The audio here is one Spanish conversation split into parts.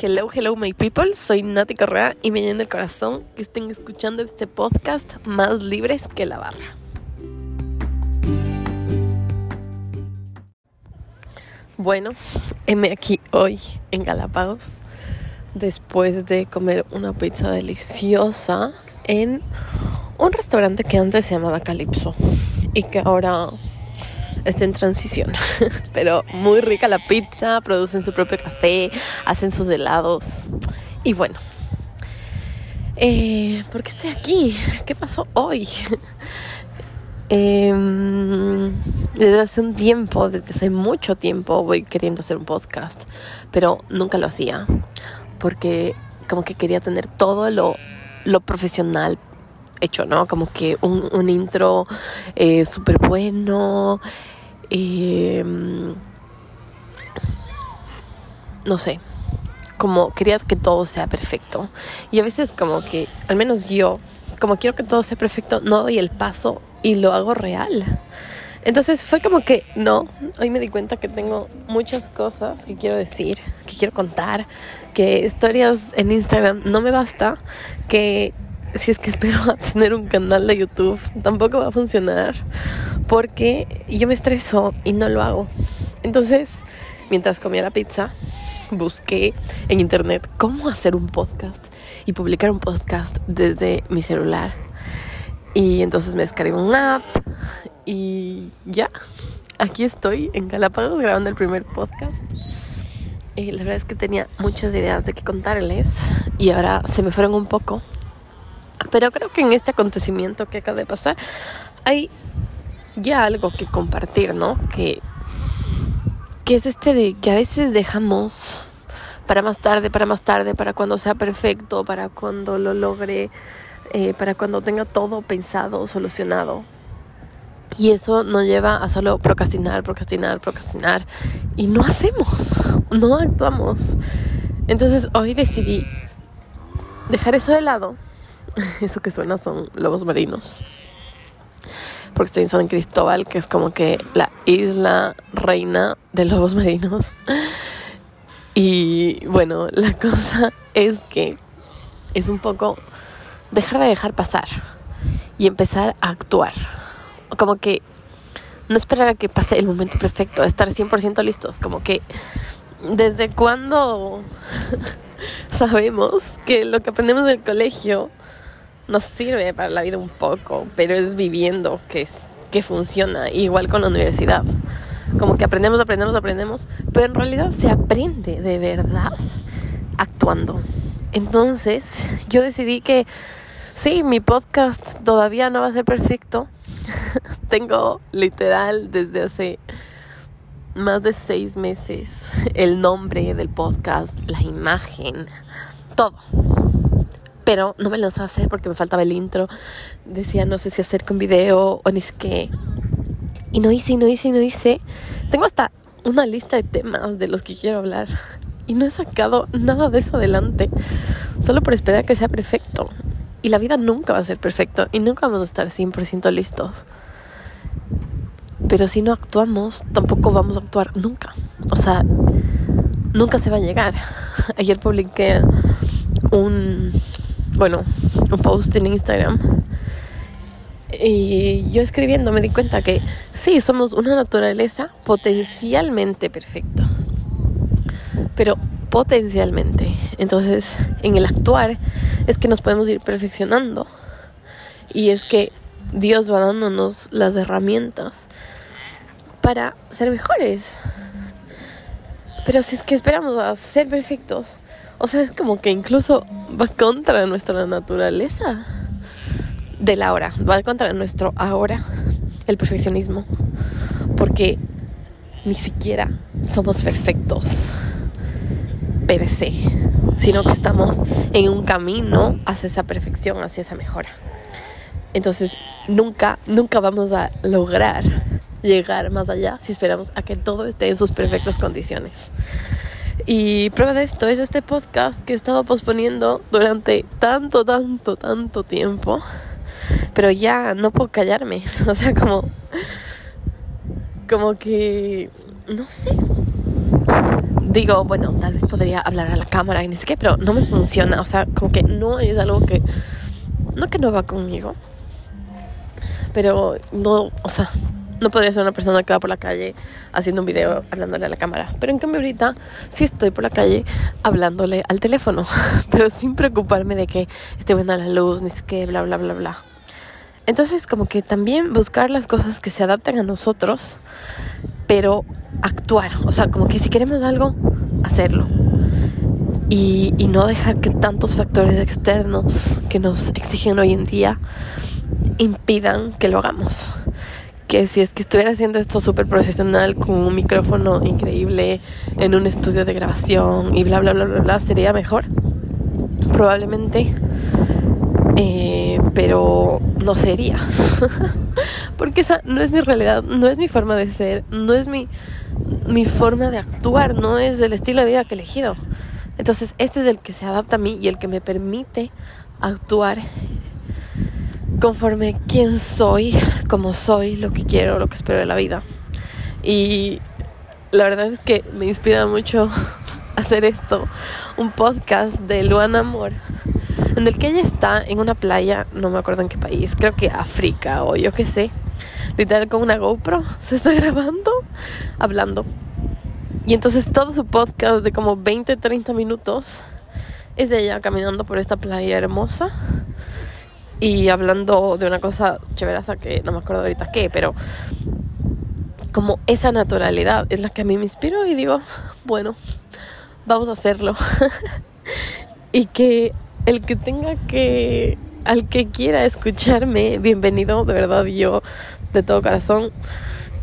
Hello, hello, my people. Soy Nati Correa y me llena el corazón que estén escuchando este podcast más libres que la barra. Bueno, heme aquí hoy en Galápagos después de comer una pizza deliciosa en un restaurante que antes se llamaba Calypso y que ahora está en transición. Pero muy rica la pizza, producen su propio café, hacen sus helados. Y bueno, eh, ¿por qué estoy aquí? ¿Qué pasó hoy? Em, desde hace un tiempo, desde hace mucho tiempo voy queriendo hacer un podcast, pero nunca lo hacía porque como que quería tener todo lo, lo profesional hecho, ¿no? Como que un, intro eh, súper bueno, Em, no sé, como quería que todo sea perfecto. Y a veces como que, al menos yo, como quiero que todo sea perfecto, no doy el paso y lo hago real. Entonces fue como que no, hoy me di cuenta que tengo muchas cosas que quiero decir, que quiero contar, que historias en Instagram no me basta, que si es que espero tener un canal de YouTube, tampoco va a funcionar porque yo me estreso y no lo hago. Entonces, mientras comía la pizza, busqué en internet cómo hacer un podcast y publicar un podcast desde mi celular. Y entonces me descargué un app y ya, aquí estoy en Galápagos grabando el primer podcast. Y la verdad es que tenía muchas ideas de qué contarles y ahora se me fueron un poco pero creo que en este acontecimiento que acaba de pasar hay ya algo que compartir, ¿no? Que, que es este de que a veces dejamos para más tarde, para más tarde, para cuando sea perfecto, para cuando lo logre, eh, para cuando tenga todo pensado, solucionado. Y eso nos lleva a solo procrastinar, procrastinar, procrastinar. Y no hacemos, no actuamos. Entonces hoy decidí dejar eso de lado eso que suena son lobos marinos. Porque estoy en San Cristóbal, que es como que la isla reina de lobos marinos. Y bueno, la cosa es que es un poco dejar de dejar pasar y empezar a actuar. Como que no esperar a que pase el momento perfecto, estar 100% listos. Como que desde cuando sabemos que lo que aprendemos en el colegio nos sirve para la vida un poco, pero es viviendo que, que funciona, igual con la universidad. Como que aprendemos, aprendemos, aprendemos, pero en realidad se aprende de verdad actuando. Entonces yo decidí que sí, mi podcast todavía no va a ser perfecto. Tengo literal desde hace más de seis meses el nombre del podcast, la imagen, todo pero no me lanzaba a hacer porque me faltaba el intro. Decía, no sé si hacer con video o ni sé qué. Y no hice, no hice, no hice. Tengo hasta una lista de temas de los que quiero hablar. Y no he sacado nada de eso adelante. Solo por esperar que sea perfecto. Y la vida nunca va a ser perfecto. Y nunca vamos a estar 100% listos. Pero si no actuamos, tampoco vamos a actuar nunca. O sea, nunca se va a llegar. Ayer publiqué un bueno, un post en Instagram. Y yo escribiendo me di cuenta que sí, somos una naturaleza potencialmente perfecta. Pero potencialmente. Entonces, en el actuar es que nos podemos ir perfeccionando. Y es que Dios va dándonos las herramientas para ser mejores. Pero si es que esperamos a ser perfectos, o sea, es como que incluso va contra nuestra naturaleza de la hora, va contra nuestro ahora, el perfeccionismo, porque ni siquiera somos perfectos per se, sino que estamos en un camino hacia esa perfección, hacia esa mejora. Entonces, nunca, nunca vamos a lograr llegar más allá si esperamos a que todo esté en sus perfectas condiciones. Y prueba de esto es este podcast que he estado posponiendo durante tanto, tanto, tanto tiempo. Pero ya no puedo callarme. O sea, como. Como que. No sé. digo, bueno, tal vez podría hablar a la cámara y ni sé qué, pero no me funciona. O sea, como que no es algo que. No que no va conmigo. Pero no, o sea, no podría ser una persona que va por la calle haciendo un video hablándole a la cámara. Pero en cambio ahorita sí estoy por la calle hablándole al teléfono. Pero sin preocuparme de que esté buena la luz, ni sé qué, bla, bla, bla, bla. Entonces como que también buscar las cosas que se adapten a nosotros, pero actuar. O sea, como que si queremos algo, hacerlo. Y no dejar que tantos factores externos que nos exigen hoy en día impidan que lo hagamos que si es que estuviera haciendo esto súper profesional con un micrófono increíble en un estudio de grabación y bla bla bla bla bla sería mejor probablemente. Eh, pero no sería. Porque esa no es mi realidad no es mi forma de ser no es mi mi forma de actuar no es el estilo de vida que he elegido. Entonces este es el que se adapta a mí y el que me permite actuar conforme quién soy, cómo soy, lo que quiero, lo que espero de la vida. Y la verdad es que me inspira mucho hacer esto, un podcast de Luana Amor, en el que ella está en una playa, no me acuerdo en qué país, creo que África o yo qué sé, literal con una GoPro, se está grabando, hablando. Y entonces todo su podcast de como 20, 30 minutos es de ella caminando por esta playa hermosa y hablando de una cosa chéveraza que no me acuerdo ahorita qué, pero como esa naturalidad es la que a mí me inspiró y digo, bueno, vamos a hacerlo. y que el que tenga que, al que quiera escucharme, bienvenido, de verdad yo de todo corazón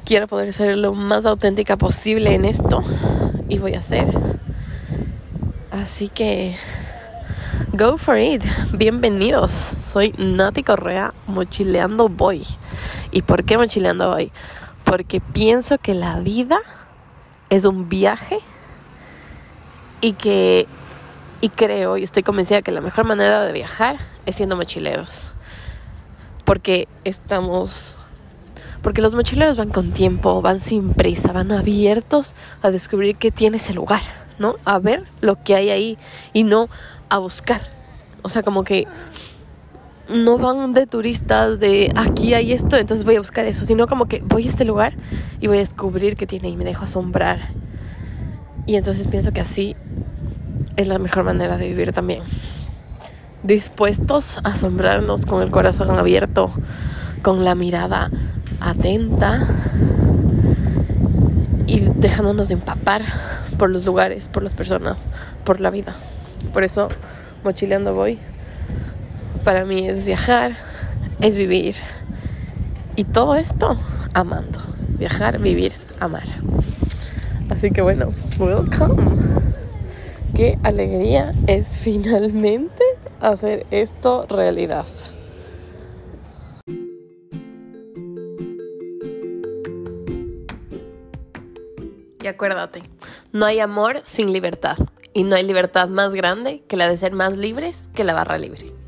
quiero poder ser lo más auténtica posible en esto y voy a hacer. Así que Go for it. Bienvenidos. Soy Nati Correa, mochileando voy. ¿Y por qué mochileando voy? Porque pienso que la vida es un viaje y que y creo y estoy convencida que la mejor manera de viajar es siendo mochileros. Porque estamos porque los mochileros van con tiempo, van sin prisa, van abiertos a descubrir qué tiene ese lugar, ¿no? A ver lo que hay ahí y no a buscar. O sea, como que no van de turistas de aquí hay esto, entonces voy a buscar eso, sino como que voy a este lugar y voy a descubrir qué tiene y me dejo asombrar. Y entonces pienso que así es la mejor manera de vivir también. Dispuestos a asombrarnos con el corazón abierto, con la mirada atenta y dejándonos de empapar por los lugares, por las personas, por la vida. Por eso, mochileando voy. Para mí es viajar, es vivir. Y todo esto amando. Viajar, vivir, amar. Así que bueno, welcome. Qué alegría es finalmente hacer esto realidad. Y acuérdate, no hay amor sin libertad y no hay libertad más grande que la de ser más libres que la barra libre.